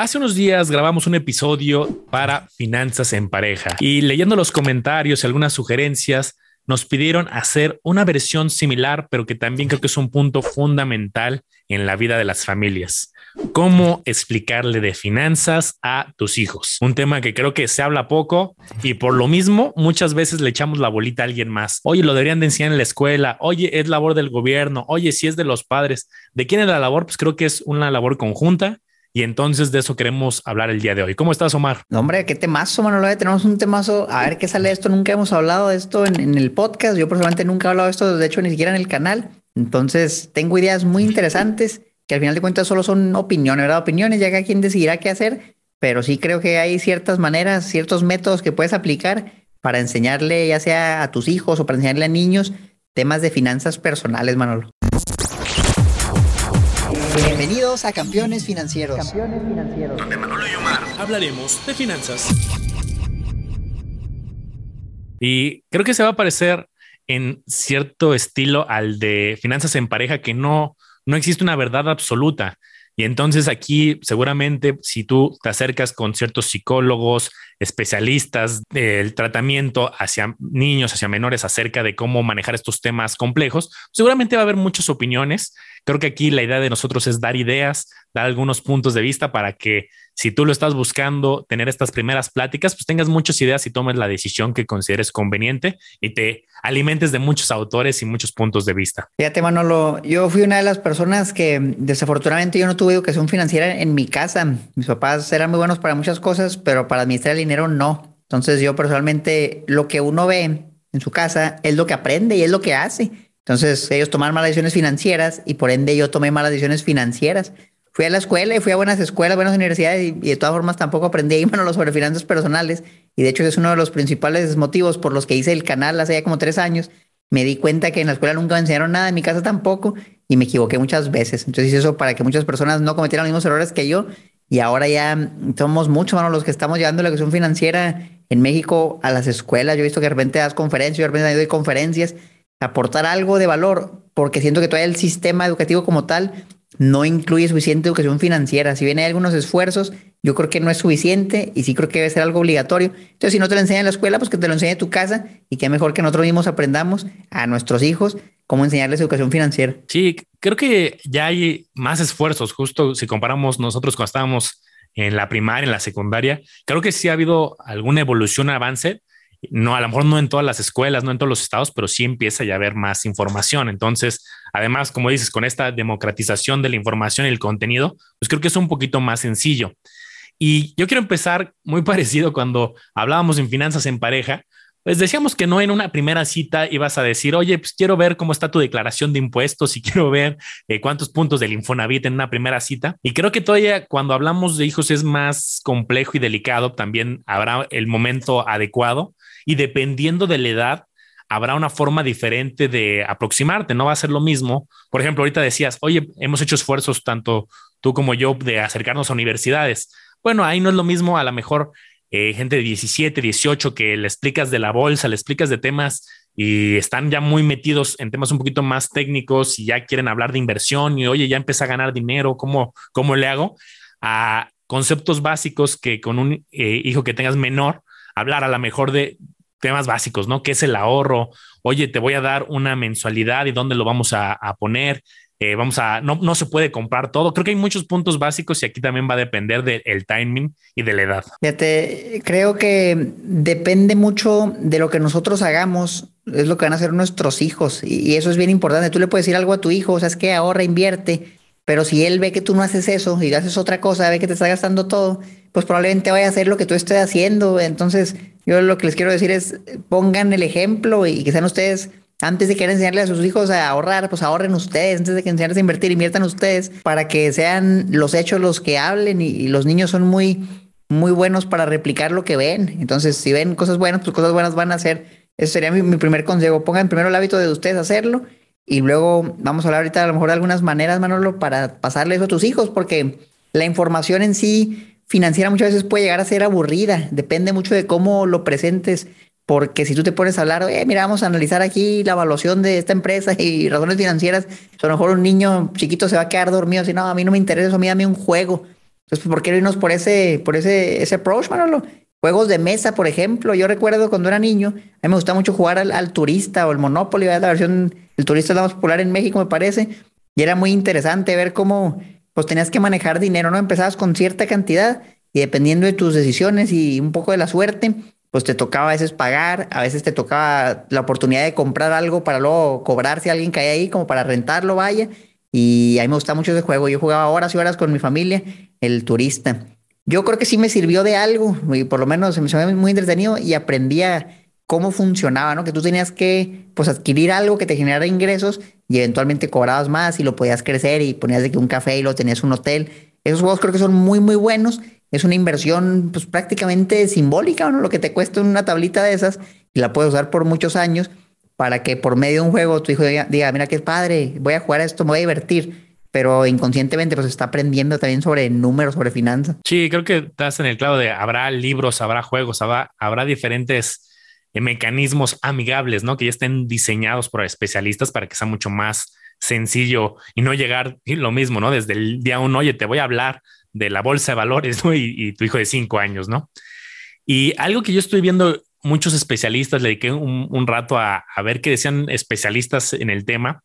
Hace unos días grabamos un episodio para Finanzas en Pareja y leyendo los comentarios y algunas sugerencias, nos pidieron hacer una versión similar, pero que también creo que es un punto fundamental en la vida de las familias. ¿Cómo explicarle de finanzas a tus hijos? Un tema que creo que se habla poco y por lo mismo muchas veces le echamos la bolita a alguien más. Oye, lo deberían de enseñar en la escuela. Oye, es labor del gobierno. Oye, si es de los padres. ¿De quién es la labor? Pues creo que es una labor conjunta y entonces de eso queremos hablar el día de hoy. ¿Cómo estás, Omar? No, hombre, qué temazo, Manolo. Tenemos un temazo. A ver qué sale de esto. Nunca hemos hablado de esto en, el podcast. Yo personalmente nunca he hablado de esto, de hecho, ni siquiera en el canal. Entonces, tengo ideas muy interesantes que al final de cuentas solo son opiniones, ¿verdad? Opiniones, ya que quien decidirá qué hacer. Pero sí creo que hay ciertas maneras, ciertos métodos que puedes aplicar para enseñarle, ya sea a tus hijos o para enseñarle a niños, temas de finanzas personales, Manolo. Bienvenidos a Campeones Financieros. Campeones Financieros. Donde Manolo y Omar hablaremos de finanzas. Y creo que se va a parecer en cierto estilo al de finanzas en pareja, que no, no existe una verdad absoluta. Y entonces aquí seguramente si tú te acercas con ciertos psicólogos, especialistas del tratamiento hacia niños, hacia menores acerca de cómo manejar estos temas complejos, seguramente va a haber muchas opiniones. Creo que aquí la idea de nosotros es dar ideas, dar algunos puntos de vista para que si tú lo estás buscando, tener estas primeras pláticas, pues tengas muchas ideas y tomes la decisión que consideres conveniente y te alimentes de muchos autores y muchos puntos de vista. Fíjate, Manolo, yo fui una de las personas que desafortunadamente yo no tuve educación financiera en mi casa. Mis papás eran muy buenos para muchas cosas, pero para administrar el no. Entonces yo personalmente lo que uno ve en su casa es lo que aprende y es lo que hace. Entonces ellos tomaron malas decisiones financieras y por ende yo tomé malas decisiones financieras. Fui a la escuela y fui a buenas escuelas, buenas universidades y, de todas formas tampoco aprendí ahí, bueno, sobre finanzas personales. Y de hecho es uno de los principales motivos por los que hice el canal hace ya como tres años. Me di cuenta que en la escuela nunca me enseñaron nada, en mi casa tampoco, y me equivoqué muchas veces. Entonces hice eso para que muchas personas no cometieran los mismos errores que yo. Y ahora ya somos muchos, los que estamos llevando la educación financiera en México a las escuelas. Yo he visto que de repente das conferencias, yo de repente doy conferencias, aportar algo de valor, porque siento que todavía el sistema educativo como tal no incluye suficiente educación financiera. Si bien hay algunos esfuerzos, yo creo que no es suficiente y sí creo que debe ser algo obligatorio. Entonces, si no te lo enseñan en la escuela, pues que te lo enseñe en tu casa y que mejor que nosotros mismos aprendamos a nuestros hijos cómo enseñarles educación financiera. Sí, creo que ya hay más esfuerzos, justo si comparamos nosotros cuando estábamos en la primaria, en la secundaria, creo que sí ha habido alguna evolución, avance, no, a lo mejor no en todas las escuelas, no en todos los estados, pero sí empieza ya a haber más información. Entonces, además, como dices, con esta democratización de la información y el contenido, pues creo que es un poquito más sencillo. Y yo quiero empezar muy parecido cuando hablábamos en finanzas en pareja, pues decíamos que no en una primera cita ibas a decir, oye, pues quiero ver cómo está tu declaración de impuestos y quiero ver eh, cuántos puntos del Infonavit en una primera cita. Y creo que todavía cuando hablamos de hijos es más complejo y delicado, también habrá el momento adecuado y dependiendo de la edad, habrá una forma diferente de aproximarte, no va a ser lo mismo. Por ejemplo, ahorita decías, oye, hemos hecho esfuerzos tanto tú como yo de acercarnos a universidades. Bueno, ahí no es lo mismo, a lo mejor eh, gente de 17, 18 que le explicas de la bolsa, le explicas de temas y están ya muy metidos en temas un poquito más técnicos y ya quieren hablar de inversión y oye, ya empieza a ganar dinero, ¿cómo, cómo le hago? A conceptos básicos que con un eh, hijo que tengas menor, hablar a lo mejor de temas básicos, ¿no? ¿Qué es el ahorro? Oye, te voy a dar una mensualidad y dónde lo vamos a, poner. Eh, vamos a, no, no se puede comprar todo. Creo que hay muchos puntos básicos y aquí también va a depender del timing y de la edad. Fíjate, creo que depende mucho de lo que nosotros hagamos, es lo que van a hacer nuestros hijos y, eso es bien importante. Tú le puedes decir algo a tu hijo, o sea, es que ahorra, invierte, pero si él ve que tú no haces eso y haces otra cosa, ve que te está gastando todo, pues probablemente vaya a hacer lo que tú estés haciendo. Entonces, yo lo que les quiero decir es, pongan el ejemplo y que sean ustedes, antes de querer enseñarle a sus hijos a ahorrar, pues ahorren ustedes, antes de que enseñarles a invertir, inviertan ustedes para que sean los hechos los que hablen y, los niños son muy, muy buenos para replicar lo que ven. Entonces, si ven cosas buenas, pues cosas buenas van a hacer. Ese sería mi, mi primer consejo. Pongan primero el hábito de ustedes hacerlo y luego vamos a hablar ahorita a lo mejor de algunas maneras, Manolo, para pasarle eso a tus hijos, porque la información en sí financiera muchas veces puede llegar a ser aburrida, depende mucho de cómo lo presentes, porque si tú te pones a hablar, eh, mira, vamos a analizar aquí la evaluación de esta empresa y razones financieras, a lo mejor un niño chiquito se va a quedar dormido, así, no, a mí no me interesa eso, a mí dame un juego. Entonces, ¿por qué irnos por ese, por ese, ese approach, Manolo? Juegos de mesa, por ejemplo. Yo recuerdo cuando era niño, a mí me gustaba mucho jugar al, turista o el Monopoly, la versión, el turista es la más popular en México, me parece. Y era muy interesante ver cómo pues tenías que manejar dinero, ¿no? Empezabas con cierta cantidad y dependiendo de tus decisiones y un poco de la suerte, pues te tocaba a veces pagar, a veces te tocaba la oportunidad de comprar algo para luego cobrar si alguien caía ahí, como para rentarlo, vaya. Y a mí me gusta mucho ese juego. Yo jugaba horas y horas con mi familia, el turista. Yo creo que sí me sirvió de algo, y por lo menos se me hizo muy entretenido y aprendía cómo funcionaba, ¿no? Que tú tenías que, pues, adquirir algo que te generara ingresos y eventualmente cobrabas más y lo podías crecer y ponías de que un café y lo tenías un hotel. Esos juegos creo que son muy, muy buenos es una inversión pues prácticamente simbólica, ¿no? Lo que te cuesta una tablita de esas y la puedes usar por muchos años para que por medio de un juego tu hijo diga, mira qué padre, voy a jugar a esto, me voy a divertir. Pero inconscientemente pues está aprendiendo también sobre números, sobre finanzas. Sí, creo que estás en el clavo de habrá libros, habrá juegos, habrá, habrá diferentes eh, mecanismos amigables, ¿no? Que ya estén diseñados por especialistas para que sea mucho más sencillo y no llegar lo mismo, ¿no? Desde el día uno, oye, te voy a hablar de la bolsa de valores, ¿no? Y, tu hijo de cinco años, ¿no? Y algo que yo estoy viendo, muchos especialistas, le dediqué un, rato a, ver qué decían especialistas en el tema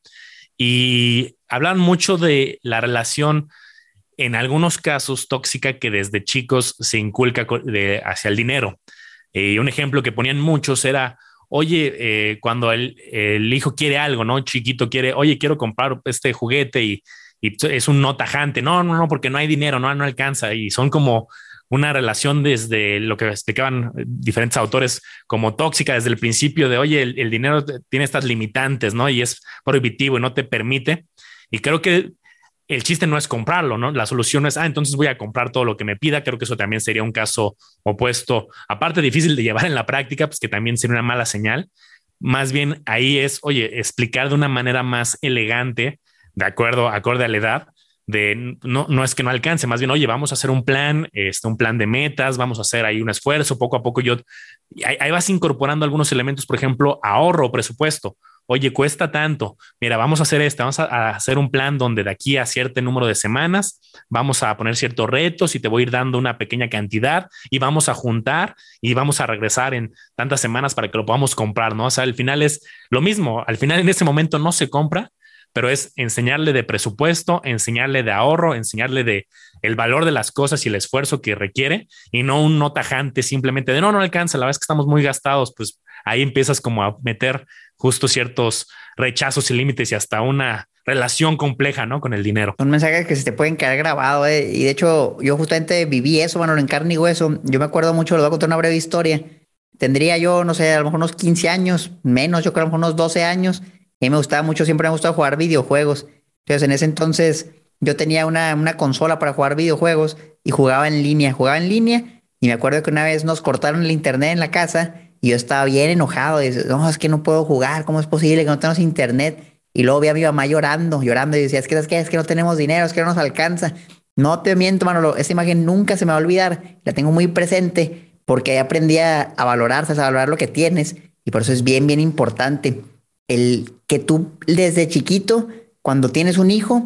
y hablan mucho de la relación, en algunos casos, tóxica que desde chicos se inculca hacia el dinero. Eh, y un ejemplo que ponían muchos era, oye, eh, cuando el, el, hijo quiere algo, ¿no? Chiquito quiere, oye, quiero comprar este juguete y y es un no tajante, no, no, no, porque no hay dinero, no, no alcanza. Y son como una relación desde lo que explicaban diferentes autores como tóxica desde el principio de, oye, el, dinero tiene estas limitantes, ¿no? Y es prohibitivo y no te permite. Y creo que el chiste no es comprarlo, ¿no? La solución es, ah, entonces voy a comprar todo lo que me pida. Creo que eso también sería un caso opuesto, aparte difícil de llevar en la práctica, pues que también sería una mala señal. Más bien ahí es, oye, explicar de una manera más elegante de acuerdo, acorde a la edad, de no, no es que no alcance, más bien, oye, vamos a hacer un plan, este, un plan de metas, vamos a hacer ahí un esfuerzo, poco a poco yo, ahí, vas incorporando algunos elementos, por ejemplo, ahorro, presupuesto. Oye, cuesta tanto. Mira, vamos a hacer esto, vamos a, hacer un plan donde de aquí a cierto número de semanas vamos a poner ciertos retos y te voy a ir dando una pequeña cantidad y vamos a juntar y vamos a regresar en tantas semanas para que lo podamos comprar, ¿no? O sea, al final es lo mismo, al final en ese momento no se compra, pero es enseñarle de presupuesto, enseñarle de ahorro, enseñarle de el valor de las cosas y el esfuerzo que requiere y no un no tajante simplemente de no, no alcanza, la vez que estamos muy gastados, pues ahí empiezas como a meter justo ciertos rechazos y límites y hasta una relación compleja, ¿no? Con el dinero. Un mensaje que se te pueden quedar grabado, ¿eh? y de hecho yo justamente viví eso, bueno, en carne y hueso. Yo me acuerdo mucho, les voy a contar una breve historia. Tendría yo, no sé, a lo mejor unos 15 años, menos, yo creo a lo mejor unos 12 años a mí me gustaba mucho, siempre me ha gustado jugar videojuegos. Entonces, en ese entonces yo tenía una, una consola para jugar videojuegos y jugaba en línea, jugaba en línea. Y me acuerdo que una vez nos cortaron el internet en la casa y yo estaba bien enojado. Decía, no, es que no puedo jugar, ¿cómo es posible que no tenemos internet? Y luego vi a mi mamá llorando, llorando y decía, es que, es que, es que no tenemos dinero, es que no nos alcanza. No te miento, Manolo, esa imagen nunca se me va a olvidar, la tengo muy presente porque ahí aprendí a, a valorarse, a valorar lo que tienes y por eso es bien, bien importante el que tú desde chiquito, cuando tienes un hijo,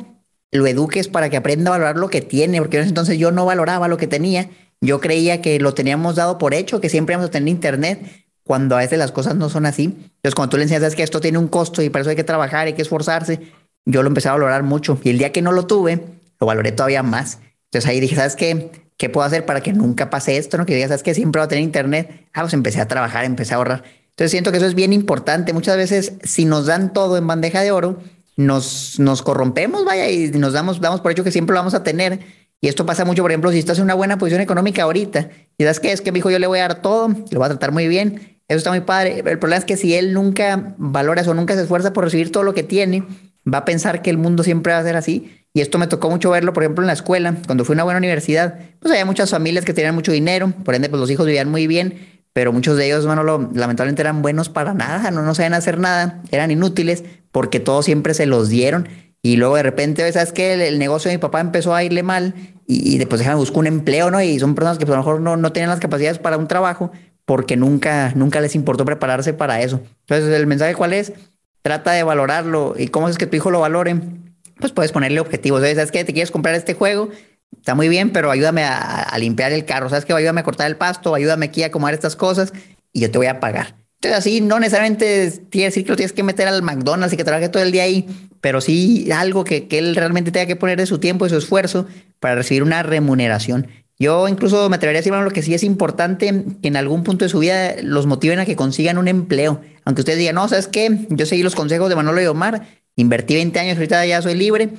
lo eduques para que aprenda a valorar lo que tiene, porque entonces yo no valoraba lo que tenía, yo creía que lo teníamos dado por hecho, que siempre íbamos a tener internet, cuando a veces las cosas no son así. Entonces, cuando tú le enseñas que esto tiene un costo y para eso hay que trabajar, hay que esforzarse, yo lo empecé a valorar mucho. Y el día que no lo tuve, lo valoré todavía más. Entonces ahí dije, ¿sabes qué? ¿Qué puedo hacer para que nunca pase esto? ¿no? Que digas, ¿sabes qué? Siempre voy a tener internet. Ah, pues empecé a trabajar, empecé a ahorrar. Entonces siento que eso es bien importante. Muchas veces si nos dan todo en bandeja de oro, nos, nos corrompemos, vaya, y nos damos, damos por hecho que siempre lo vamos a tener. Y esto pasa mucho, por ejemplo, si estás en una buena posición económica ahorita y das que es que mi hijo yo le voy a dar todo, lo voy a tratar muy bien, eso está muy padre. El problema es que si él nunca valora eso, nunca se esfuerza por recibir todo lo que tiene, va a pensar que el mundo siempre va a ser así. Y esto me tocó mucho verlo, por ejemplo, en la escuela, cuando fui a una buena universidad, pues había muchas familias que tenían mucho dinero, por ende, pues los hijos vivían muy bien, pero muchos de ellos, bueno, lamentablemente eran buenos para nada, no, no sabían hacer nada, eran inútiles porque todos siempre se los dieron. Y luego de repente, ¿sabes qué? El, negocio de mi papá empezó a irle mal y, después déjame buscar un empleo, ¿no? Y son personas que pues, a lo mejor no, no tenían las capacidades para un trabajo porque nunca, nunca les importó prepararse para eso. Entonces, ¿el mensaje cuál es? Trata de valorarlo. ¿Y cómo es que tu hijo lo valore? Pues puedes ponerle objetivos. ¿Sabes qué? Te quieres comprar este juego, está muy bien, pero ayúdame a, limpiar el carro, ¿sabes qué? Ayúdame a cortar el pasto, ayúdame aquí a acomodar estas cosas y yo te voy a pagar. Entonces, así no necesariamente tiene decir que lo tienes que meter al McDonald's y que trabaje todo el día ahí, pero sí algo que, que él realmente tenga que poner de su tiempo y su esfuerzo para recibir una remuneración. Yo incluso me atrevería a decir, lo que sí es importante que en algún punto de su vida los motiven a que consigan un empleo. Aunque ustedes digan, no, ¿sabes qué? Yo seguí los consejos de Manolo y Omar, invertí 20 años, ahorita ya soy libre.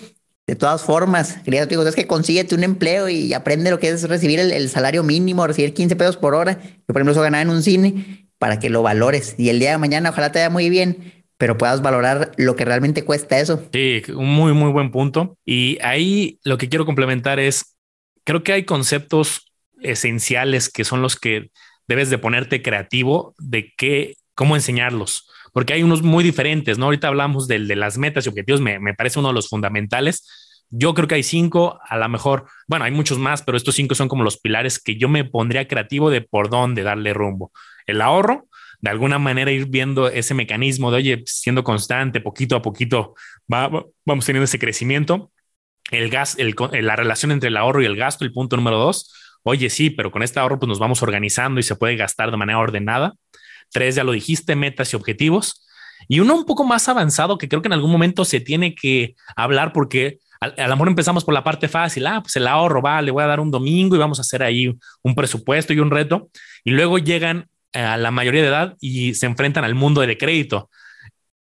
De todas formas, quería digo, es que consíguete un empleo y aprende lo que es recibir el, salario mínimo, recibir 15 pesos por hora. Yo, por ejemplo, eso ganaba en un cine para que lo valores. Y el día de mañana, ojalá te vaya muy bien, pero puedas valorar lo que realmente cuesta eso. Sí, un muy, muy buen punto. Y ahí lo que quiero complementar es creo que hay conceptos esenciales que son los que debes de ponerte creativo de qué, cómo enseñarlos, porque hay unos muy diferentes, ¿no? Ahorita hablamos del de las metas y objetivos, me, me parece uno de los fundamentales. Yo creo que hay cinco, a lo mejor, bueno, hay muchos más, pero estos cinco son como los pilares que yo me pondría creativo de por dónde darle rumbo. El ahorro, de alguna manera ir viendo ese mecanismo de, oye, siendo constante, poquito a poquito, va, vamos teniendo ese crecimiento el gas, la relación entre el ahorro y el gasto, el punto número dos. Oye, sí, pero con este ahorro pues nos vamos organizando y se puede gastar de manera ordenada. Tres, ya lo dijiste, metas y objetivos. Y uno un poco más avanzado que creo que en algún momento se tiene que hablar porque a, lo mejor empezamos por la parte fácil. Ah, pues el ahorro, va, le voy a dar un domingo y vamos a hacer ahí un presupuesto y un reto. Y luego llegan a la mayoría de edad y se enfrentan al mundo de crédito.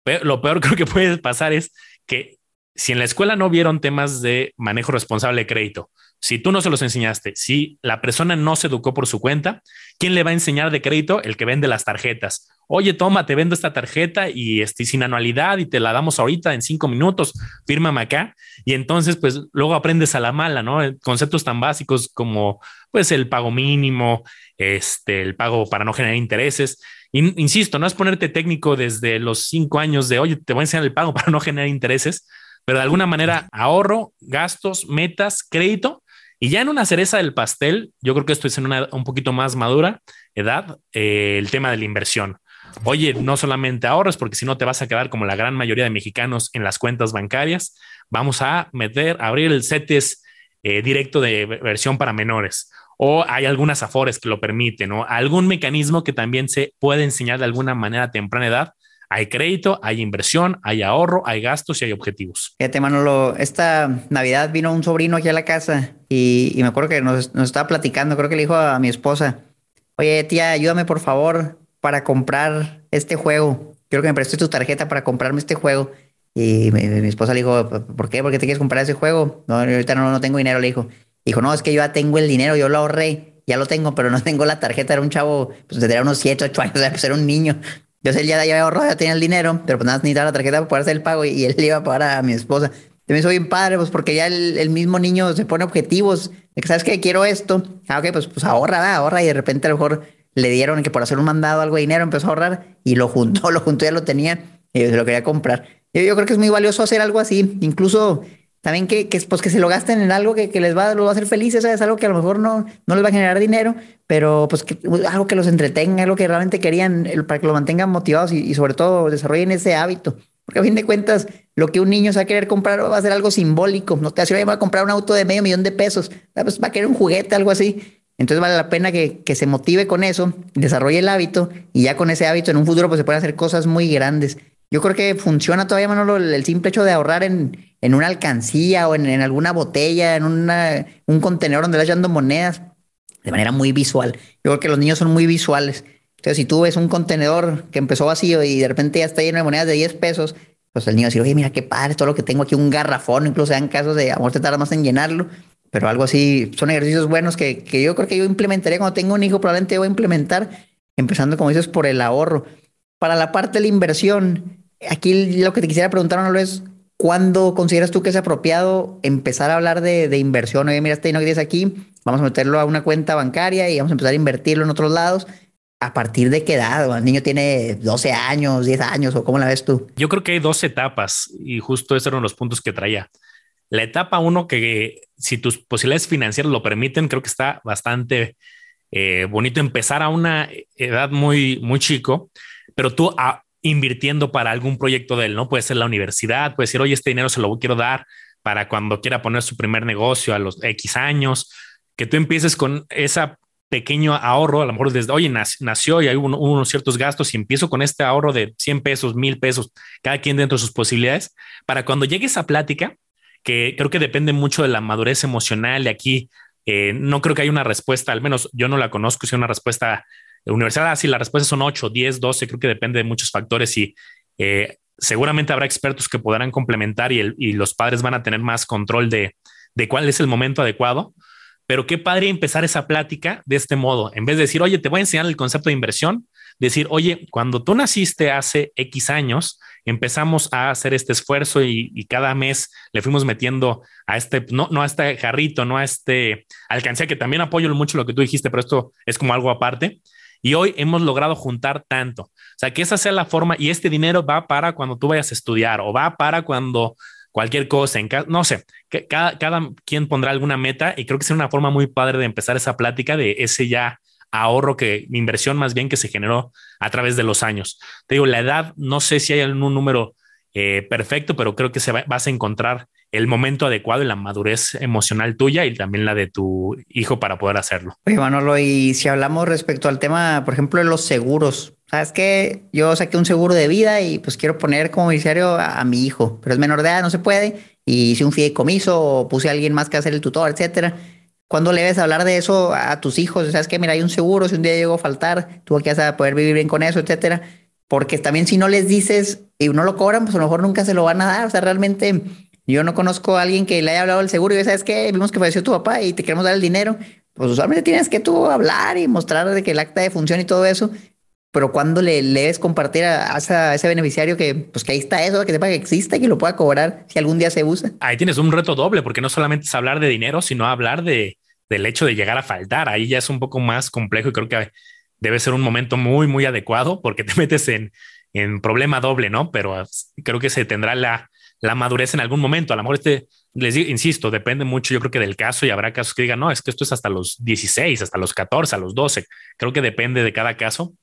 Pero lo peor creo que puede pasar es que si en la escuela no vieron temas de manejo responsable de crédito, si tú no se los enseñaste, si la persona no se educó por su cuenta, ¿quién le va a enseñar de crédito? El que vende las tarjetas. Oye, toma, te vendo esta tarjeta y estoy sin anualidad y te la damos ahorita en cinco minutos, fírmame acá. Y entonces, pues luego aprendes a la mala, ¿no? Conceptos tan básicos como, pues, el pago mínimo, este, el pago para no generar intereses. insisto, no es ponerte técnico desde los cinco años de, oye, te voy a enseñar el pago para no generar intereses, pero de alguna manera ahorro, gastos, metas, crédito. Y ya en una cereza del pastel, yo creo que esto es en una un poquito más madura edad, eh, el tema de la inversión. Oye, no solamente ahorros, porque si no te vas a quedar como la gran mayoría de mexicanos en las cuentas bancarias. Vamos a meter, abrir el CETES eh, directo de versión para menores. O hay algunas afores que lo permiten, o algún mecanismo que también se puede enseñar de alguna manera a temprana edad hay crédito, hay inversión, hay ahorro, hay gastos y hay objetivos. Fíjate, Manolo, esta Navidad vino un sobrino aquí a la casa y, me acuerdo que nos, estaba platicando, creo que le dijo a mi esposa, oye tía, ayúdame por favor para comprar este juego. Quiero que me prestes tu tarjeta para comprarme este juego. Y mi, esposa le dijo, ¿por qué? ¿Por qué te quieres comprar ese juego? No, ahorita no, no tengo dinero, le dijo. Dijo, no, es que yo ya tengo el dinero, yo lo ahorré, ya lo tengo, pero no tengo la tarjeta. Era un chavo, pues tendría unos 7, 8 años, o sea, pues era un niño. Yo sé, ya, ya ahorrado, ya tenía el dinero, pero pues nada, necesitaba la tarjeta para poder hacer el pago y, él le iba a pagar a mi esposa. Me soy bien padre, pues porque ya el, mismo niño se pone objetivos de que sabes que quiero esto. Ah, ok, pues, pues ahorra, va, ahorra. Y de repente a lo mejor le dieron que por hacer un mandado algo de dinero empezó a ahorrar y lo juntó, lo juntó, ya lo tenía y se lo quería comprar. Yo, yo creo que es muy valioso hacer algo así, incluso también que, que, pues, que se lo gasten en algo que, que les va, lo va a hacer felices, es algo que a lo mejor no, no les va a generar dinero, pero pues que, algo que los entretenga, algo que realmente querían para que lo mantengan motivados y, sobre todo desarrollen ese hábito. Porque a fin de cuentas, lo que un niño se va a querer comprar va a ser algo simbólico. No te va a comprar un auto de medio millón de pesos, ah, pues va a querer un juguete, algo así. Entonces vale la pena que, que se motive con eso, desarrolle el hábito y ya con ese hábito en un futuro pues se pueden hacer cosas muy grandes. Yo creo que funciona todavía, Manolo, el simple hecho de ahorrar en, en una alcancía o en, alguna botella, en un contenedor donde le echando monedas, de manera muy visual. Yo creo que los niños son muy visuales. Entonces, si tú ves un contenedor que empezó vacío y de repente ya está lleno de monedas de 10 pesos, pues el niño dice, oye, mira qué padre, todo lo que tengo aquí, un garrafón, incluso en casos de, amor, te tarda más en llenarlo, pero algo así, son ejercicios buenos que, que yo creo que yo implementaría cuando tengo un hijo, probablemente voy a implementar, empezando, como dices, por el ahorro. Para la parte de la inversión, aquí lo que te quisiera preguntar, Manolo, es ¿Cuándo consideras tú que es apropiado empezar a hablar de, inversión? Oye, mira, este dinero que tienes aquí, vamos a meterlo a una cuenta bancaria y vamos a empezar a invertirlo en otros lados. ¿A partir de qué edad? ¿El niño tiene 12 años, 10 años o cómo la ves tú? Yo creo que hay dos etapas y justo esos eran los puntos que traía. La etapa uno, que si tus posibilidades financieras lo permiten, creo que está bastante eh, bonito empezar a una edad muy, muy chico, pero tú a, invirtiendo para algún proyecto de él, ¿no? Puede ser la universidad, puede decir, oye, este dinero se lo quiero dar para cuando quiera poner su primer negocio a los X años, que tú empieces con esa pequeño ahorro, a lo mejor desde, oye, nació y hay unos ciertos gastos y empiezo con este ahorro de 100 pesos, 1000 pesos, cada quien dentro de sus posibilidades, para cuando llegue esa plática, que creo que depende mucho de la madurez emocional de aquí, eh, no creo que haya una respuesta, al menos yo no la conozco, si una respuesta universal, así ah, la respuesta son 8, 10, 12, creo que depende de muchos factores y eh, seguramente habrá expertos que podrán complementar y, los padres van a tener más control de, de cuál es el momento adecuado pero qué padre empezar esa plática de este modo, en vez de decir, oye, te voy a enseñar el concepto de inversión, decir, oye, cuando tú naciste hace X años, empezamos a hacer este esfuerzo y, cada mes le fuimos metiendo a este, no, no a este jarrito, no a este alcancía, que también apoyo mucho lo que tú dijiste, pero esto es como algo aparte. Y hoy hemos logrado juntar tanto. O sea, que esa sea la forma y este dinero va para cuando tú vayas a estudiar o va para cuando cualquier cosa, no sé, cada, cada quien pondrá alguna meta y creo que es una forma muy padre de empezar esa plática de ese ya ahorro que inversión más bien que se generó a través de los años. Te digo, la edad, no sé si hay un número eh, perfecto, pero creo que se vas a encontrar el momento adecuado y la madurez emocional tuya y también la de tu hijo para poder hacerlo. Oye, Manolo, y si hablamos respecto al tema, por ejemplo, de los seguros, sabes que yo saqué un seguro de vida y pues quiero poner como beneficiario a, mi hijo, pero es menor de edad, no se puede. Y hice un fideicomiso o puse a alguien más que hacer el tutor, etcétera. ¿Cuándo le debes hablar de eso a tus hijos? Sabes que mira, hay un seguro, si un día llegó a faltar, tú aquí vas a poder vivir bien con eso, etcétera. Porque también si no les dices y no lo cobran, pues a lo mejor nunca se lo van a dar. O sea, realmente yo no conozco a alguien que le haya hablado del seguro y sabes que vimos que falleció tu papá y te queremos dar el dinero. Pues usualmente tienes que tú hablar y mostrar de que el acta de función y todo eso pero cuando le, debes compartir a, ese beneficiario que, pues que ahí está eso, que sepa que existe, que lo pueda cobrar si algún día se usa. Ahí tienes un reto doble, porque no solamente es hablar de dinero, sino hablar de, del hecho de llegar a faltar. Ahí ya es un poco más complejo y creo que debe ser un momento muy, muy adecuado porque te metes en, en problema doble, ¿no? Pero creo que se tendrá la, la madurez en algún momento. A lo mejor este, les digo, insisto, depende mucho, yo creo que del caso y habrá casos que digan, no, es que esto es hasta los 16, hasta los 14, a los 12. Creo que depende de cada caso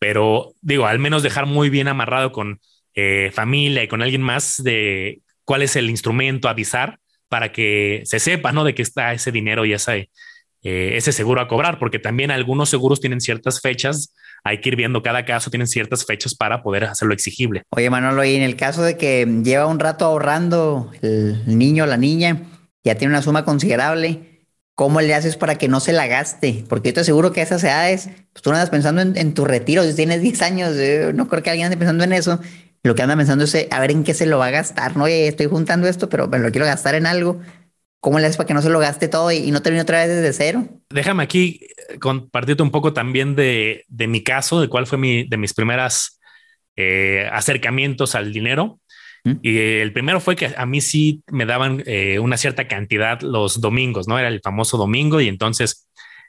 pero digo, al menos dejar muy bien amarrado con eh, familia y con alguien más de cuál es el instrumento, avisar para que se sepa, ¿no? De que está ese dinero y ese, eh, ese seguro a cobrar, porque también algunos seguros tienen ciertas fechas, hay que ir viendo cada caso, tienen ciertas fechas para poder hacerlo exigible. Oye, Manolo, y en el caso de que lleva un rato ahorrando el niño o la niña, ya tiene una suma considerable, ¿Cómo le haces para que no se la gaste? Porque yo te aseguro que a esas edades, pues tú no andas pensando en, tu retiro. Si tienes 10 años, eh, no creo que alguien ande pensando en eso. Lo que anda pensando es eh, a ver en qué se lo va a gastar. No, Oye, estoy juntando esto, pero me lo quiero gastar en algo. ¿Cómo le haces para que no se lo gaste todo y, no termine otra vez desde cero? Déjame aquí eh, compartirte un poco también de, mi caso, de cuál fue mi, de mis primeras acercamientos al dinero. Y el primero fue que a mí sí me daban eh, una cierta cantidad los domingos, ¿no? Era el famoso domingo y entonces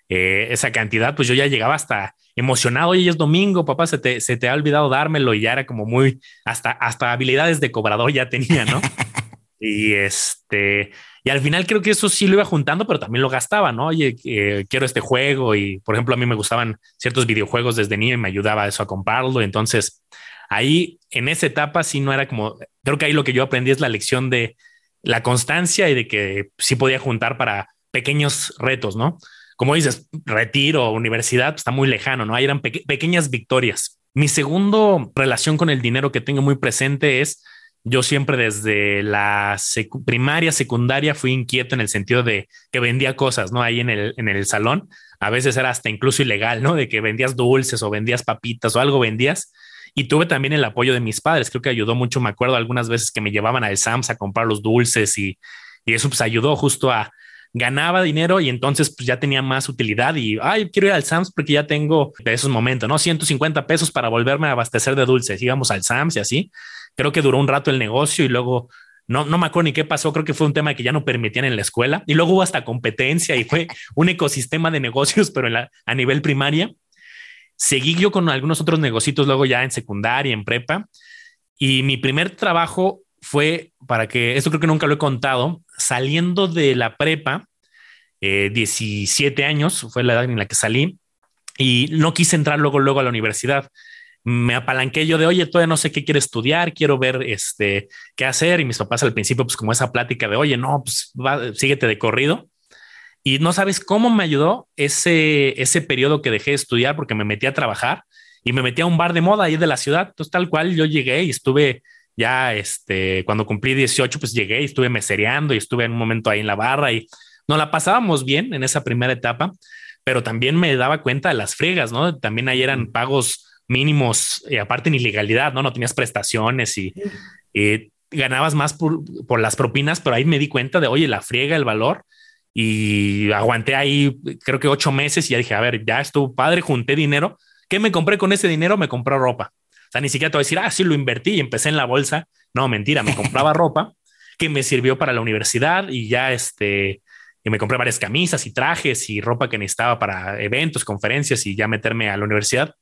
eh, esa cantidad, pues yo ya llegaba hasta emocionado, oye, es domingo, papá, se te, se te ha olvidado dármelo y ya era como muy, hasta, hasta habilidades de cobrador ya tenía, ¿no? y este, y al final creo que eso sí lo iba juntando, pero también lo gastaba, ¿no? Oye, eh, quiero este juego y, por ejemplo, a mí me gustaban ciertos videojuegos desde niño y me ayudaba eso a comprarlo. Entonces, ahí en esa etapa sí no era como, creo que ahí lo que yo aprendí es la lección de la constancia y de que sí podía juntar para pequeños retos, ¿no? Como dices, retiro, universidad, pues, está muy lejano, ¿no? Ahí eran pequeñas victorias. Mi segundo relación con el dinero que tengo muy presente es, yo siempre desde la primaria, secundaria fui inquieto en el sentido de que vendía cosas, ¿no? Ahí en el, en el salón, a veces era hasta incluso ilegal, ¿no? De que vendías dulces o vendías papitas o algo vendías y tuve también el apoyo de mis padres, creo que ayudó mucho, me acuerdo algunas veces que me llevaban al Sams a comprar los dulces y, y eso pues ayudó justo a, ganaba dinero y entonces pues ya tenía más utilidad y, ay, quiero ir al Sams porque ya tengo de esos momentos, ¿no? 150 pesos para volverme a abastecer de dulces, íbamos al Sams y así. Creo que duró un rato el negocio y luego no, no me acuerdo ni qué pasó, creo que fue un tema que ya no permitían en la escuela y luego hubo hasta competencia y fue un ecosistema de negocios, pero a nivel primaria. Seguí yo con algunos otros negocios luego ya en secundaria, en prepa. Y mi primer trabajo fue, para que, esto creo que nunca lo he contado, saliendo de la prepa, 17 eh, años fue la edad en la que salí, y no quise entrar luego, luego a la universidad. Me apalanqué yo de, oye, todavía no sé qué quiero estudiar, quiero ver este, qué hacer. Y mis papás al principio, pues como esa plática de, oye, no, pues síguete de corrido. Y no sabes cómo me ayudó ese, ese periodo que dejé de estudiar porque me metí a trabajar y me metí a un bar de moda ahí de la ciudad. Entonces, tal cual yo llegué y estuve ya, este, cuando cumplí 18, pues llegué y estuve mesereando y estuve en un momento ahí en la barra y nos la pasábamos bien en esa primera etapa, pero también me daba cuenta de las friegas, ¿no? También ahí eran pagos mínimos, y aparte en ilegalidad, ¿no? No tenías prestaciones y, ganabas más por, por, las propinas, pero ahí me di cuenta de, oye, la friega, el valor, y aguanté ahí creo que ocho meses y ya dije, a ver, ya estuvo padre, junté dinero. ¿Qué me compré con ese dinero? Me compré ropa. O sea, ni siquiera te voy a decir, ah, sí, lo invertí y empecé en la bolsa. No, mentira, me compraba ropa que me sirvió para la universidad y ya este, y me compré varias camisas y trajes y ropa que necesitaba para eventos, conferencias y ya meterme a la universidad.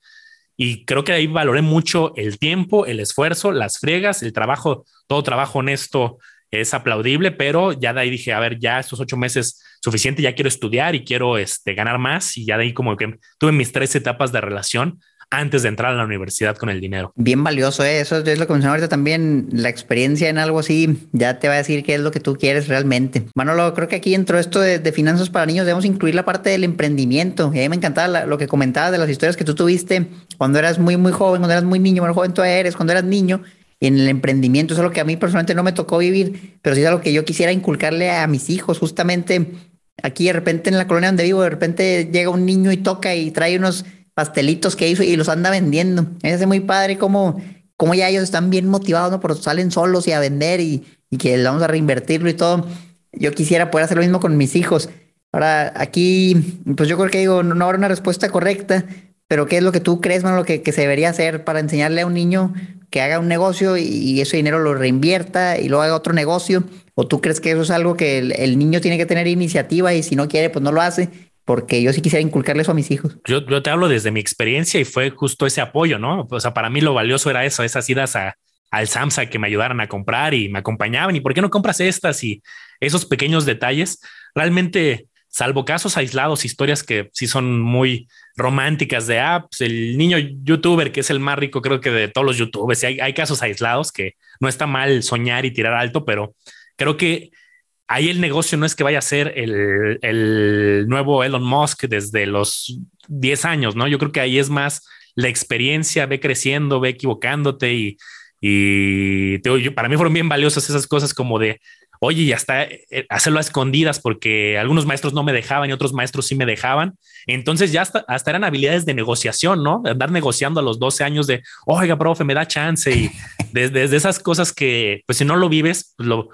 Y creo que ahí valoré mucho el tiempo, el esfuerzo, las friegas, el trabajo, todo trabajo honesto es aplaudible, pero ya de ahí dije, a ver, ya estos ocho meses suficiente, ya quiero estudiar y quiero este, ganar más. Y ya de ahí como que tuve mis tres etapas de relación antes de entrar a la universidad con el dinero. Bien valioso, ¿eh? eso es lo que mencionaba ahorita también, la experiencia en algo así ya te va a decir qué es lo que tú quieres realmente. Manolo, creo que aquí entró esto de, finanzas para niños, debemos incluir la parte del emprendimiento. a mí me encantaba lo que comentabas de las historias que tú tuviste cuando eras muy, muy joven, cuando eras muy niño, muy joven tú eres, cuando eras niño. En el emprendimiento, eso es lo que a mí personalmente no me tocó vivir, pero sí es algo que yo quisiera inculcarle a mis hijos, justamente aquí de repente en la colonia donde vivo, de repente llega un niño y toca y trae unos pastelitos que hizo y los anda vendiendo. Es muy padre como, como ya ellos están bien motivados, ¿no? Pero salen solos y a vender y, y que vamos a reinvertirlo y todo. Yo quisiera poder hacer lo mismo con mis hijos. Ahora, aquí, pues yo creo que digo, no, habrá una respuesta correcta, pero ¿qué es lo que tú crees, mano, lo que, que, se debería hacer para enseñarle a un niño que haga un negocio y, ese dinero lo reinvierta y luego haga otro negocio? ¿O tú crees que eso es algo que el niño tiene que tener iniciativa y si no quiere, pues no lo hace? Porque yo sí quisiera inculcarle eso a mis hijos. Yo, yo, te hablo desde mi experiencia y fue justo ese apoyo, ¿no? O sea, para mí lo valioso era eso, esas idas a, al Samsa que me ayudaran a comprar y me acompañaban. ¿Y por qué no compras estas? Y esos pequeños detalles, realmente, salvo casos aislados, historias que sí son muy románticas de apps, el niño youtuber que es el más rico, creo que de todos los youtubers, hay, hay casos aislados que no está mal soñar y tirar alto, pero creo que ahí el negocio no es que vaya a ser el, nuevo Elon Musk desde los 10 años, ¿no? Yo creo que ahí es más la experiencia, ve creciendo, ve equivocándote y, y para mí fueron bien valiosas esas cosas como de, oye, y hasta eh, hacerlo a escondidas porque algunos maestros no me dejaban y otros maestros sí me dejaban. Entonces ya hasta, hasta eran habilidades de negociación, ¿no? Andar negociando a los 12 años de, oiga, profe, me da chance y desde, desde esas cosas que, pues si no lo vives, pues lo,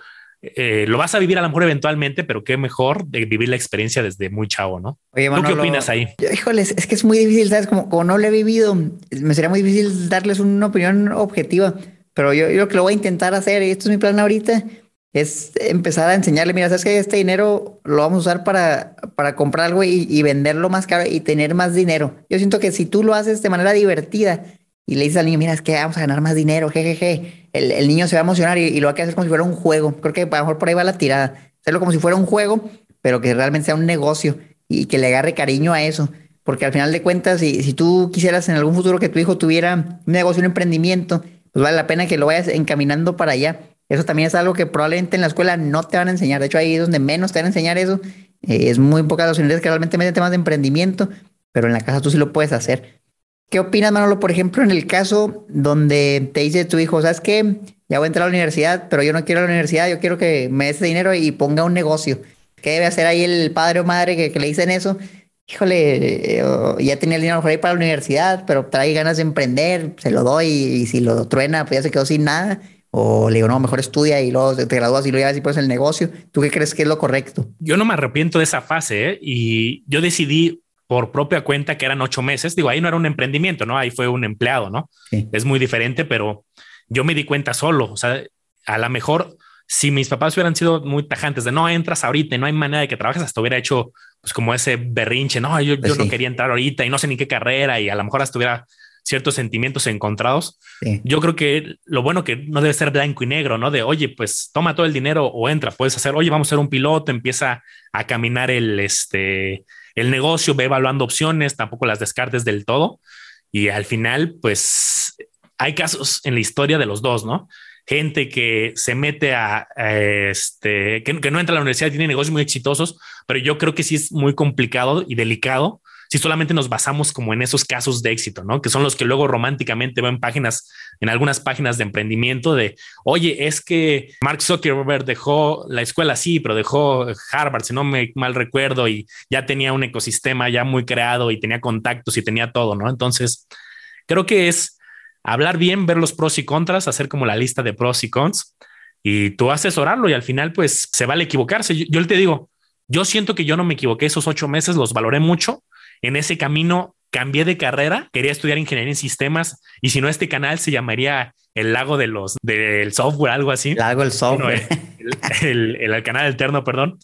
eh, lo vas a vivir a lo mejor eventualmente, pero qué mejor de vivir la experiencia desde muy chavo, ¿no? Oye, ¿Tú qué opinas ahí? híjoles, es que es muy difícil, ¿sabes? Como, como, no lo he vivido, me sería muy difícil darles una opinión objetiva, pero yo, yo lo que lo voy a intentar hacer, y esto es mi plan ahorita, es empezar a enseñarle, mira, sabes que este dinero lo vamos a usar para, para comprar algo y, y venderlo más caro y tener más dinero. Yo siento que si tú lo haces de manera divertida, y le dices al niño, mira, es que vamos a ganar más dinero, jejeje. El, el niño se va a emocionar y, lo va a hacer como si fuera un juego. Creo que a lo mejor por ahí va la tirada. Hacerlo como si fuera un juego, pero que realmente sea un negocio y que le agarre cariño a eso. Porque al final de cuentas, si, si tú quisieras en algún futuro que tu hijo tuviera un negocio, un emprendimiento, pues vale la pena que lo vayas encaminando para allá. Eso también es algo que probablemente en la escuela no te van a enseñar. De hecho, ahí es donde menos te van a enseñar eso. Eh, es muy pocas las unidades que realmente meten temas de emprendimiento, pero en la casa tú sí lo puedes hacer. ¿Qué opinas, Manolo, por ejemplo, en el caso donde te dice tu hijo, ¿sabes qué? Ya voy a entrar a la universidad, pero yo no quiero a la universidad, yo quiero que me dé ese dinero y ponga un negocio. ¿Qué debe hacer ahí el padre o madre que, le dicen eso? Híjole, eh, ya tenía el dinero por ahí para la universidad, pero trae ganas de emprender, se lo doy y si lo truena, pues ya se quedó sin nada. O le digo, no, mejor estudia y luego te gradúas y lo llevas y pones el negocio. ¿Tú qué crees que es lo correcto? Yo no me arrepiento de esa fase ¿eh? y yo decidí por propia cuenta que eran ocho meses. Digo, ahí no era un emprendimiento, ¿no? Ahí fue un empleado, ¿no? Es muy diferente, pero yo me di cuenta solo. O sea, a lo mejor si mis papás hubieran sido muy tajantes de no entras ahorita y no hay manera de que trabajes, hasta hubiera hecho pues como ese berrinche, no, yo, yo no quería entrar ahorita y no sé ni qué carrera y a lo mejor hasta hubiera ciertos sentimientos encontrados. Yo creo que lo bueno que no debe ser blanco y negro, ¿no? De, oye, pues toma todo el dinero o entra, puedes hacer, oye, vamos a ser un piloto, empieza a caminar el, este, el negocio, ve evaluando opciones, tampoco las descartes del todo. Y al final, pues hay casos en la historia de los dos, ¿no? Gente que se mete a, este, que, que, no entra a la universidad, tiene negocios muy exitosos, pero yo creo que sí es muy complicado y delicado si solamente nos basamos como en esos casos de éxito, ¿no? Que son los que luego románticamente ven páginas, en algunas páginas de emprendimiento de, oye, es que Mark Zuckerberg dejó la escuela así, pero dejó Harvard, si no me mal recuerdo, y ya tenía un ecosistema ya muy creado y tenía contactos y tenía todo, ¿no? Entonces, creo que es hablar bien, ver los pros y contras, hacer como la lista de pros y cons y tú asesorarlo y al final pues se vale equivocarse. Yo, yo te digo, yo siento que yo no me equivoqué esos ocho meses, los valoré mucho en ese camino cambié de carrera, quería estudiar ingeniería en sistemas y si no este canal se llamaría el lago de los del software, algo así. Lago del software. el, el, canal alterno, perdón.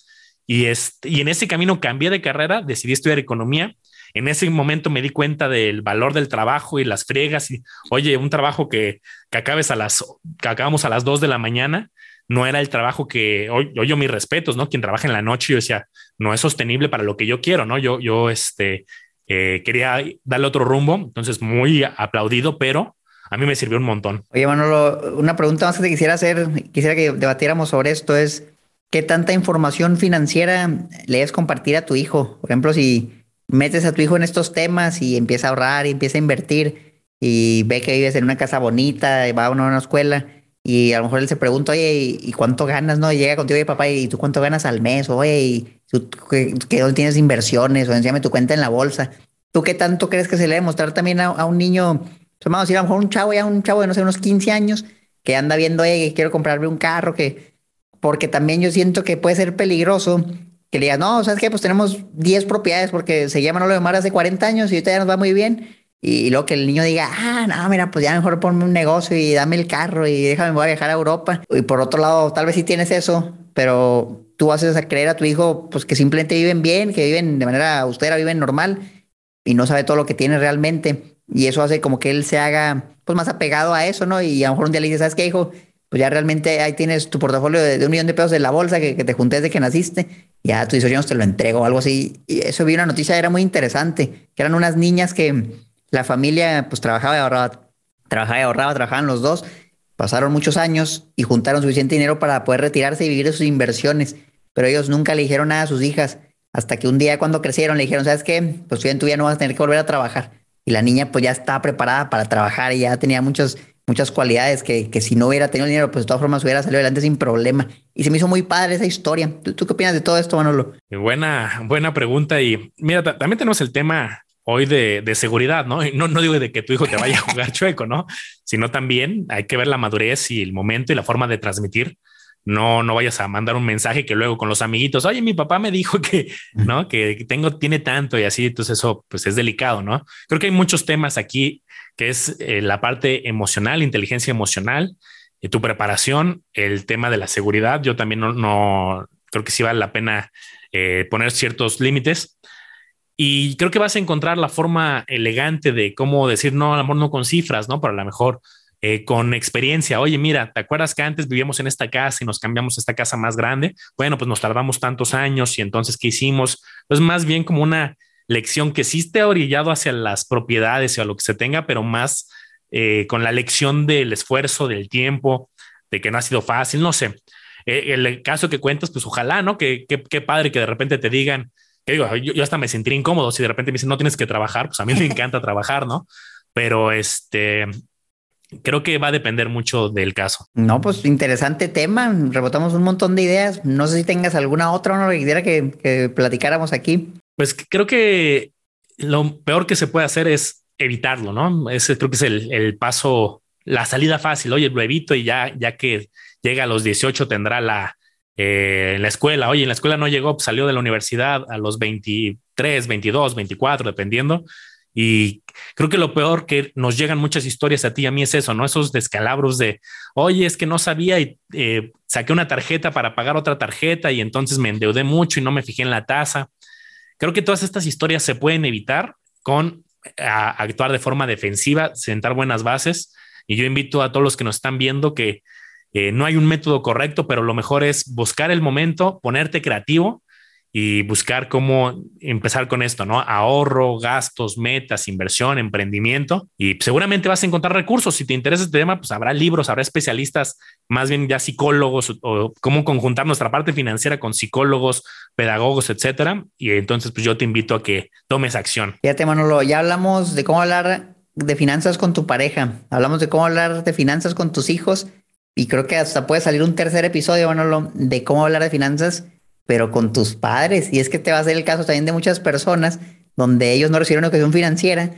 Y, este, y en ese camino cambié de carrera, decidí estudiar economía. En ese momento me di cuenta del valor del trabajo y las friegas y, oye, un trabajo que, que acabes a las, que acabamos a las dos de la mañana, no era el trabajo que hoy, yo mis respetos, ¿no? Quien trabaja en la noche, yo decía, no es sostenible para lo que yo quiero, ¿no? Yo, yo, este, eh, quería darle otro rumbo, entonces muy aplaudido, pero a mí me sirvió un montón. Oye, Manolo, una pregunta más que te quisiera hacer, quisiera que debatiéramos sobre esto es, ¿qué tanta información financiera le debes compartir a tu hijo? Por ejemplo, si metes a tu hijo en estos temas y empieza a ahorrar y empieza a invertir y ve que vives en una casa bonita, y va a una escuela, y a lo mejor él se pregunta, oye, ¿y cuánto ganas? No, y llega contigo y papá, ¿y tú cuánto ganas al mes? Oye, ¿tú qué, dónde tienes inversiones? O enséñame tu cuenta en la bolsa. ¿Tú qué tanto crees que se le debe mostrar también a, un niño? Pues, vamos a a lo mejor un chavo, ya un chavo de no sé, unos 15 años, que anda viendo, oye, quiero comprarme un carro, que. Porque también yo siento que puede ser peligroso que le digas, no, ¿sabes qué? Pues tenemos 10 propiedades porque se llama Manolo de Mar hace 40 años y ahorita ya nos va muy bien y luego que el niño diga, ah, no, mira, pues ya mejor ponme un negocio y dame el carro y déjame, voy a viajar a Europa. Y por otro lado, tal vez sí tienes eso, pero tú haces a creer a tu hijo, pues que simplemente viven bien, que viven de manera austera, viven normal y no sabe todo lo que tiene realmente. Y eso hace como que él se haga, pues más apegado a eso, ¿no? Y a lo mejor un día le dices, ¿sabes qué, hijo? Pues ya realmente ahí tienes tu portafolio de, un millón de pesos de la bolsa que, te junté desde que naciste. Ya tú dices, yo te lo entrego o algo así. Y eso vi una noticia, era muy interesante, que eran unas niñas que la familia pues trabajaba y ahorraba, trabajaba y ahorraba, trabajaban los dos, pasaron muchos años y juntaron suficiente dinero para poder retirarse y vivir sus inversiones, pero ellos nunca le dijeron nada a sus hijas, hasta que un día cuando crecieron le dijeron, ¿sabes qué? Pues tú en tu vida no vas a tener que volver a trabajar. Y la niña pues ya estaba preparada para trabajar y ya tenía muchas, muchas cualidades que, que si no hubiera tenido dinero, pues de todas formas hubiera salido adelante sin problema. Y se me hizo muy padre esa historia. ¿Tú, tú qué opinas de todo esto, Manolo? Buena, buena pregunta. Y mira, también tenemos el tema hoy de, seguridad, ¿no? ¿no? No digo de que tu hijo te vaya a jugar chueco, ¿no? Sino también hay que ver la madurez y el momento y la forma de transmitir. No, no vayas a mandar un mensaje que luego con los amiguitos, oye, mi papá me dijo que, ¿no? Que tengo, tiene tanto y así, entonces eso pues es delicado, ¿no? Creo que hay muchos temas aquí que es eh, la parte emocional, inteligencia emocional, y tu preparación, el tema de la seguridad. Yo también no, no creo que sí vale la pena eh, poner ciertos límites y creo que vas a encontrar la forma elegante de cómo decir no, amor, no con cifras, ¿no? Pero a lo mejor eh, con experiencia. Oye, mira, ¿te acuerdas que antes vivíamos en esta casa y nos cambiamos esta casa más grande? Bueno, pues nos tardamos tantos años y entonces, ¿qué hicimos? Pues más bien como una lección que sí esté orillado hacia las propiedades y a lo que se tenga, pero más eh, con la lección del esfuerzo, del tiempo, de que no ha sido fácil, no sé. Eh, el caso que cuentas, pues ojalá, ¿no? Que qué padre que de repente te digan, que digo, yo, hasta me sentiría incómodo si de repente me dicen no tienes que trabajar, pues a mí me encanta trabajar, ¿no? Pero este, creo que va a depender mucho del caso. No, pues interesante tema, rebotamos un montón de ideas. No sé si tengas alguna otra o que quisiera que, platicáramos aquí. Pues creo que lo peor que se puede hacer es evitarlo, ¿no? Ese creo que es el, el paso, la salida fácil. Oye, lo evito y ya, ya que llega a los 18 tendrá la, eh, en la escuela, oye, en la escuela no llegó, pues, salió de la universidad a los 23, 22, 24, dependiendo. Y creo que lo peor que nos llegan muchas historias a ti y a mí es eso, ¿no? Esos descalabros de, oye, es que no sabía y eh, saqué una tarjeta para pagar otra tarjeta y entonces me endeudé mucho y no me fijé en la tasa. Creo que todas estas historias se pueden evitar con actuar de forma defensiva, sentar buenas bases. Y yo invito a todos los que nos están viendo que eh, no hay un método correcto, pero lo mejor es buscar el momento, ponerte creativo y buscar cómo empezar con esto, ¿no? Ahorro, gastos, metas, inversión, emprendimiento y seguramente vas a encontrar recursos. Si te interesa este tema, pues habrá libros, habrá especialistas, más bien ya psicólogos o cómo conjuntar nuestra parte financiera con psicólogos, pedagogos, etcétera. Y entonces, pues yo te invito a que tomes acción. Fíjate, Manolo, ya hablamos de cómo hablar de finanzas con tu pareja, hablamos de cómo hablar de finanzas con tus hijos y creo que hasta puede salir un tercer episodio, Manolo, de cómo hablar de finanzas pero con tus padres. Y es que te va a ser el caso también de muchas personas donde ellos no recibieron educación financiera,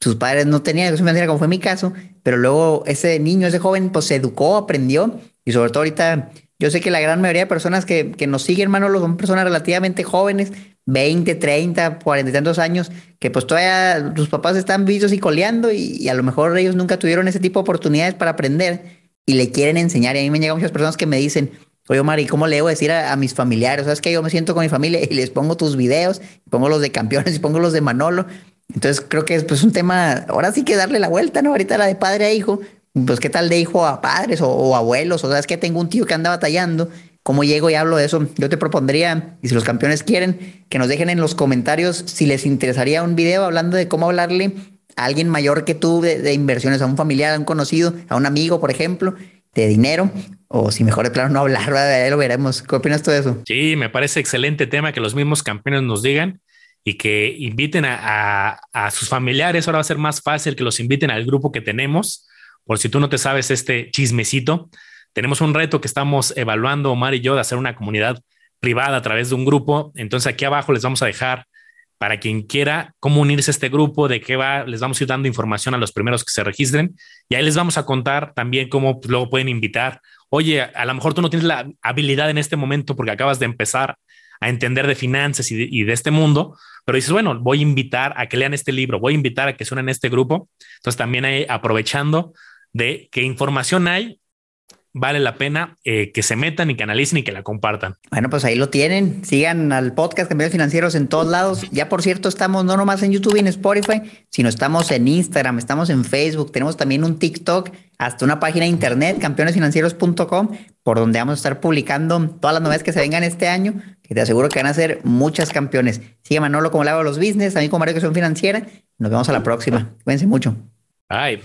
sus padres no tenían educación financiera, como fue mi caso, pero luego ese niño, ese joven, pues se educó, aprendió, y sobre todo ahorita, yo sé que la gran mayoría de personas que, que nos siguen, Manolo, son personas relativamente jóvenes, 20, 30, 40 y tantos años, que pues todavía sus papás están vivos y coleando y, y, a lo mejor ellos nunca tuvieron ese tipo de oportunidades para aprender y le quieren enseñar. Y a mí me llegan muchas personas que me dicen, Oye, Omar, ¿y cómo le debo decir a, mis familiares? ¿Sabes que yo me siento con mi familia y les pongo tus videos, pongo los de campeones y pongo los de Manolo? Entonces creo que es pues, un tema, ahora sí que darle la vuelta, ¿no? Ahorita la de padre a hijo, pues qué tal de hijo a padres o, abuelos, o sabes que tengo un tío que anda batallando, ¿cómo llego y hablo de eso? Yo te propondría, y si los campeones quieren, que nos dejen en los comentarios si les interesaría un video hablando de cómo hablarle a alguien mayor que tú de, de inversiones, a un familiar, a un conocido, a un amigo, por ejemplo, de dinero, o si mejor de plano no hablar, lo veremos. ¿Qué opinas tú de eso? Sí, me parece excelente tema que los mismos campeones nos digan y que inviten a, a, sus familiares. Ahora va a ser más fácil que los inviten al grupo que tenemos. Por si tú no te sabes este chismecito, tenemos un reto que estamos evaluando Omar y yo de hacer una comunidad privada a través de un grupo. Entonces aquí abajo les vamos a dejar para quien quiera cómo unirse a este grupo, de qué va, les vamos a ir dando información a los primeros que se registren y ahí les vamos a contar también cómo luego pueden invitar. Oye, a lo mejor tú no tienes la habilidad en este momento porque acabas de empezar a entender de finanzas y de, este mundo, pero dices, bueno, voy a invitar a que lean este libro, voy a invitar a que a este grupo. Entonces también hay, aprovechando de qué información hay vale la pena eh, que se metan y que analicen y que la compartan. Bueno, pues ahí lo tienen. Sigan al podcast Campeones Financieros en todos lados. Ya por cierto, estamos no nomás en YouTube y en Spotify, sino estamos en Instagram, estamos en Facebook, tenemos también un TikTok, hasta una página de internet, campeonesfinancieros.com, por donde vamos a estar publicando todas las novedades que se vengan este año, que te aseguro que van a ser muchas campeones. Sigue Manolo como le hago los business, a mí como Mario que soy financiera. Nos vemos a la próxima. Cuídense mucho. Bye.